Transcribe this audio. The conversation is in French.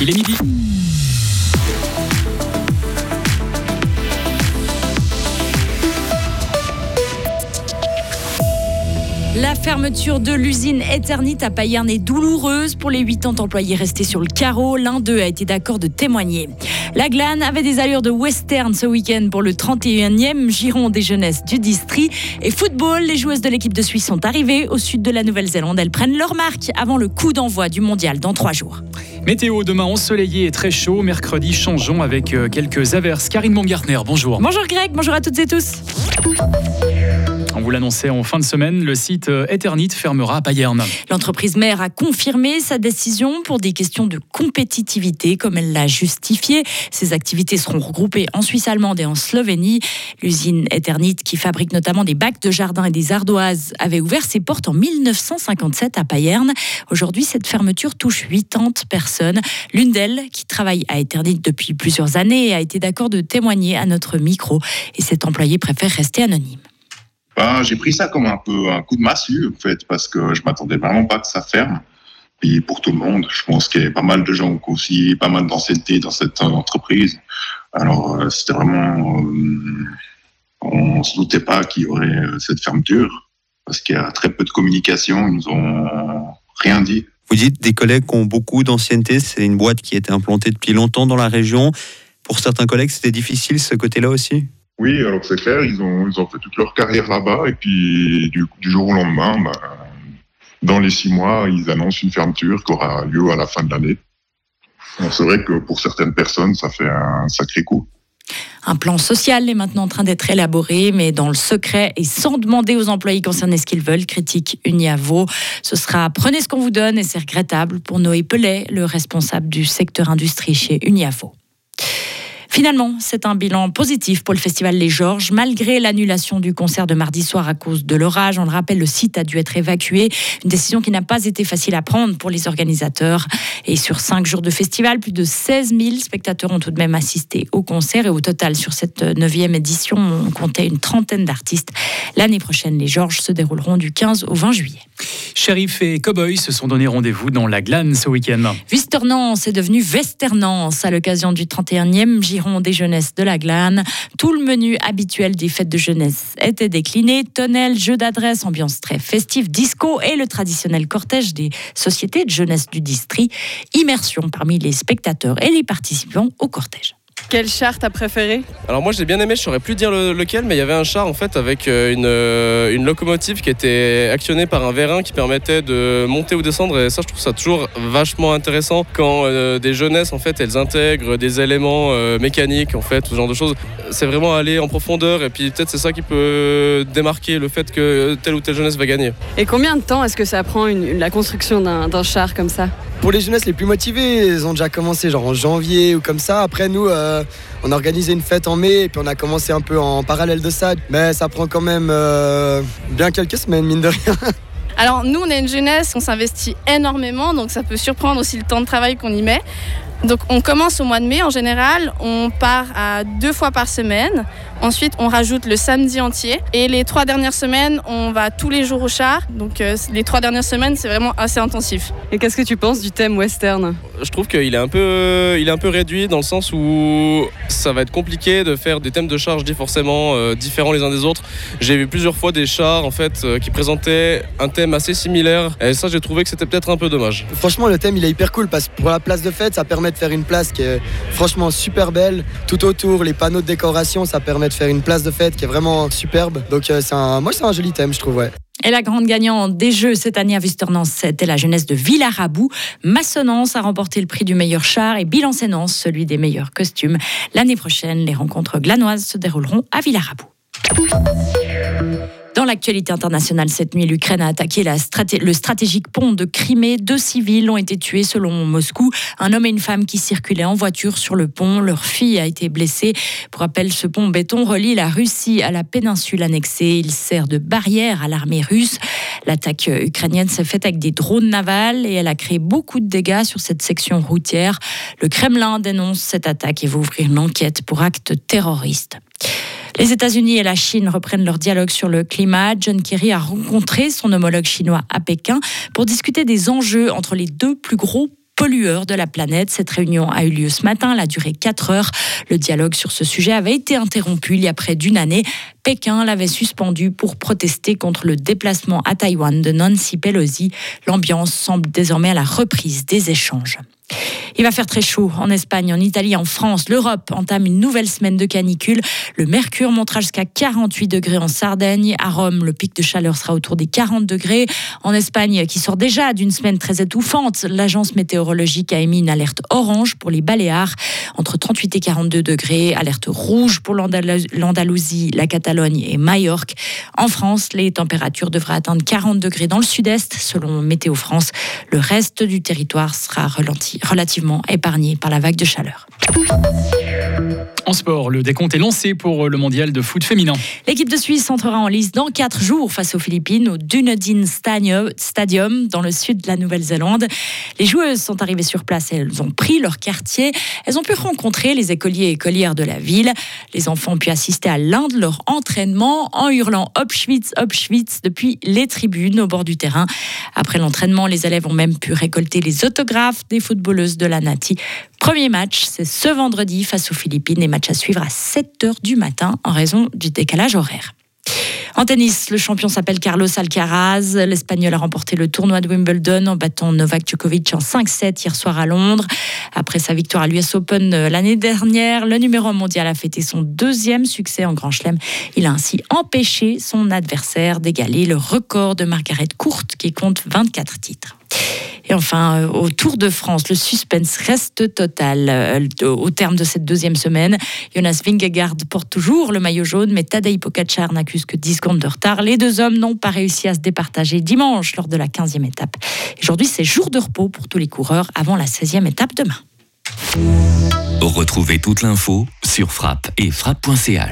Il est midi. La fermeture de l'usine Eternit à Payerne est douloureuse pour les 80 employés restés sur le carreau. L'un d'eux a été d'accord de témoigner. La glane avait des allures de western ce week-end pour le 31e giron des jeunesses du district. Et football, les joueuses de l'équipe de Suisse sont arrivées au sud de la Nouvelle-Zélande. Elles prennent leur marque avant le coup d'envoi du mondial dans trois jours. Météo demain ensoleillé et très chaud. Mercredi, changeons avec euh, quelques averses. Karine Baumgartner, bonjour. Bonjour Greg, bonjour à toutes et tous. Vous l'annonçait en fin de semaine, le site euh, Eternit fermera à Payerne. L'entreprise mère a confirmé sa décision pour des questions de compétitivité, comme elle l'a justifié. Ces activités seront regroupées en Suisse allemande et en Slovénie. L'usine Eternit, qui fabrique notamment des bacs de jardin et des ardoises, avait ouvert ses portes en 1957 à Payerne. Aujourd'hui, cette fermeture touche 80 personnes. L'une d'elles, qui travaille à Eternit depuis plusieurs années, a été d'accord de témoigner à notre micro. Et cet employé préfère rester anonyme. J'ai pris ça comme un peu un coup de massue, en fait, parce que je m'attendais vraiment pas que ça ferme. Puis pour tout le monde, je pense qu'il y a pas mal de gens aussi pas mal d'ancienneté dans cette entreprise. Alors, euh, c'était vraiment. Euh, on se doutait pas qu'il y aurait euh, cette fermeture, parce qu'il y a très peu de communication, ils nous ont rien dit. Vous dites des collègues qui ont beaucoup d'ancienneté, c'est une boîte qui a été implantée depuis longtemps dans la région. Pour certains collègues, c'était difficile ce côté-là aussi? Oui, alors c'est clair, ils ont, ils ont fait toute leur carrière là-bas et puis du, jour au lendemain, ben, dans les six mois, ils annoncent une fermeture qui aura lieu à la fin de l'année. C'est vrai que pour certaines personnes, ça fait un sacré coup. Un plan social est maintenant en train d'être élaboré, mais dans le secret et sans demander aux employés concernés ce qu'ils veulent, critique Uniavo. Ce sera prenez ce qu'on vous donne et c'est regrettable pour Noé Pellet, le responsable du secteur industrie chez Uniavo. Finalement, c'est un bilan positif pour le festival Les Georges, malgré l'annulation du concert de mardi soir à cause de l'orage. On le rappelle, le site a dû être évacué, une décision qui n'a pas été facile à prendre pour les organisateurs. Et sur cinq jours de festival, plus de 16 000 spectateurs ont tout de même assisté au concert. Et au total, sur cette neuvième édition, on comptait une trentaine d'artistes. L'année prochaine, les Georges se dérouleront du 15 au 20 juillet. Sheriff et Cowboy se sont donné rendez-vous dans la glane ce week-end. Visternance est devenu Westernance à l'occasion du 31e Giron des Jeunesses de la glane. Tout le menu habituel des fêtes de jeunesse était décliné. Tonnel, jeu d'adresse, ambiance très festive, disco et le traditionnel cortège des sociétés de jeunesse du district. Immersion parmi les spectateurs et les participants au cortège. Quel char t'as préféré Alors moi j'ai bien aimé, je saurais plus dire lequel, mais il y avait un char en fait avec euh, une, euh, une, locomotive qui était actionnée par un vérin qui permettait de monter ou descendre et ça je trouve ça toujours vachement intéressant quand euh, des jeunesses en fait elles intègrent des éléments mécaniques en fait, ce genre de choses. C'est vraiment aller en profondeur et puis peut-être c'est ça qui peut démarquer le fait que telle ou telle jeunesse va gagner. Et combien de temps est-ce que ça prend la construction d'un char comme ça? Pour les jeunesses les plus motivées, ils ont déjà commencé genre en janvier ou comme ça. Après nous, euh, on a organisé une fête en mai et puis on a commencé un peu en parallèle de ça. Mais ça prend quand même euh, bien quelques semaines, mine de rien. Alors nous, on est une jeunesse, on s'investit énormément, donc ça peut surprendre aussi le temps de travail qu'on y met. Donc on commence au mois de mai en général, on part à deux fois par semaine. Ensuite, on rajoute le samedi entier. Et les trois dernières semaines, on va tous les jours au char. Donc euh, les trois dernières semaines, c'est vraiment assez intensif. Et qu'est-ce que tu penses du thème western? Je trouve qu'il est un peu, il est un peu réduit dans le sens où ça va être compliqué de faire des thèmes de char, je dis forcément euh, différents les uns des autres. J'ai vu plusieurs fois des chars en fait euh, qui présentaient un thème assez similaire. Et ça, j'ai trouvé que c'était peut-être un peu dommage. Franchement, le thème, il est hyper cool parce que pour la place de fête, ça permet de faire une place qui est franchement super belle. Tout autour, les panneaux de décoration, ça permet de faire une place de fête qui est vraiment superbe. Donc euh, c'est un, moi c'est un joli thème, je trouve. Ouais. Et la grande gagnante des Jeux cette année à Visternance, c'était la jeunesse de Villarabou. Massonance a remporté le prix du meilleur char et Bilancenance celui des meilleurs costumes. L'année prochaine, les rencontres glanoises se dérouleront à Villarabou. Dans l'actualité internationale, cette nuit, l'Ukraine a attaqué le stratégique pont de Crimée. Deux civils ont été tués selon Moscou. Un homme et une femme qui circulaient en voiture sur le pont. Leur fille a été blessée. Pour rappel, ce pont béton relie la Russie à la péninsule annexée. Il sert de barrière à l'armée russe. L'attaque ukrainienne s'est faite avec des drones navals et elle a créé beaucoup de dégâts sur cette section routière. Le Kremlin dénonce cette attaque et va ouvrir une enquête pour actes terroristes. Les États-Unis et la Chine reprennent leur dialogue sur le climat. John Kerry a rencontré son homologue chinois à Pékin pour discuter des enjeux entre les deux plus gros pollueurs de la planète. Cette réunion a eu lieu ce matin, elle a duré 4 heures. Le dialogue sur ce sujet avait été interrompu il y a près d'une année. Pékin l'avait suspendu pour protester contre le déplacement à Taïwan de Nancy Pelosi. L'ambiance semble désormais à la reprise des échanges. Il va faire très chaud en Espagne, en Italie, en France. L'Europe entame une nouvelle semaine de canicule. Le mercure montera jusqu'à 48 degrés en Sardaigne. À Rome, le pic de chaleur sera autour des 40 degrés. En Espagne, qui sort déjà d'une semaine très étouffante, l'agence météorologique a émis une alerte orange pour les Baléares, entre 38 et 42 degrés. Alerte rouge pour l'Andalousie, la Catalogne et Majorque. En France, les températures devraient atteindre 40 degrés dans le sud-est, selon Météo France. Le reste du territoire sera relativement épargné par la vague de chaleur. En sport, le décompte est lancé pour le mondial de foot féminin. L'équipe de Suisse entrera en lice dans quatre jours face aux Philippines au Dunedin Stadium dans le sud de la Nouvelle-Zélande. Les joueuses sont arrivées sur place elles ont pris leur quartier. Elles ont pu rencontrer les écoliers et écolières de la ville. Les enfants ont pu assister à l'un de leurs entraînements en hurlant Opschwitz, Opschwitz depuis les tribunes au bord du terrain. Après l'entraînement, les élèves ont même pu récolter les autographes des footballeuses de la Nati. Premier match, c'est ce vendredi face aux Philippines et match à suivre à 7h du matin en raison du décalage horaire. En tennis, le champion s'appelle Carlos Alcaraz. L'Espagnol a remporté le tournoi de Wimbledon en battant Novak Djokovic en 5-7 hier soir à Londres. Après sa victoire à l'US Open euh, l'année dernière, le numéro mondial a fêté son deuxième succès en Grand Chelem. Il a ainsi empêché son adversaire d'égaler le record de Margaret Court qui compte 24 titres. Et enfin, euh, au Tour de France, le suspense reste total euh, au terme de cette deuxième semaine. Jonas Vingegaard porte toujours le maillot jaune, mais Tadej Pogacar n'accuse que 10 secondes de retard. Les deux hommes n'ont pas réussi à se départager dimanche lors de la 15e étape. Aujourd'hui, c'est jour de repos pour tous les coureurs avant la 16e étape demain. Retrouvez toute l'info sur frappe et frappe.ch.